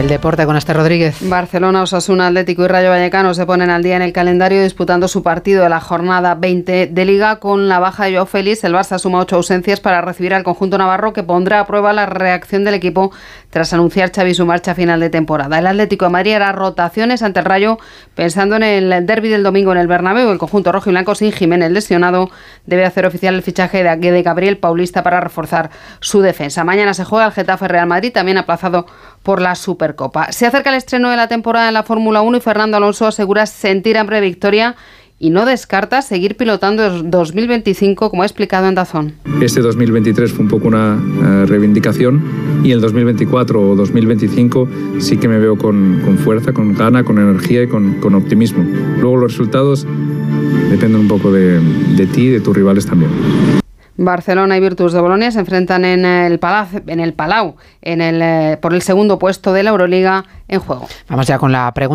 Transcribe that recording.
el deporte con este Rodríguez. Barcelona, Osasuna, Atlético y Rayo Vallecano se ponen al día en el calendario disputando su partido de la jornada 20 de Liga con la baja de Joao Félix. El Barça suma ocho ausencias para recibir al conjunto navarro que pondrá a prueba la reacción del equipo tras anunciar Xavi su marcha final de temporada. El Atlético de Madrid hará rotaciones ante el Rayo pensando en el derby del domingo en el Bernabéu. El conjunto rojo y blanco sin Jiménez lesionado debe hacer oficial el fichaje de Gabriel Paulista para reforzar su defensa. Mañana se juega el Getafe Real Madrid, también aplazado por la Supercopa. Se acerca el estreno de la temporada en la Fórmula 1 y Fernando Alonso asegura sentir hambre de victoria y no descarta seguir pilotando 2025, como ha explicado en Dazón. Este 2023 fue un poco una uh, reivindicación y el 2024 o 2025 sí que me veo con, fuerza, con gana, con energía y con, con, optimismo. Luego los resultados dependen un poco de, de ti y de tus rivales también. Barcelona y Virtus de Bolonia se enfrentan en el, Palacio, en el Palau en el, por el segundo puesto de la Euroliga en juego. Vamos ya con la pregunta.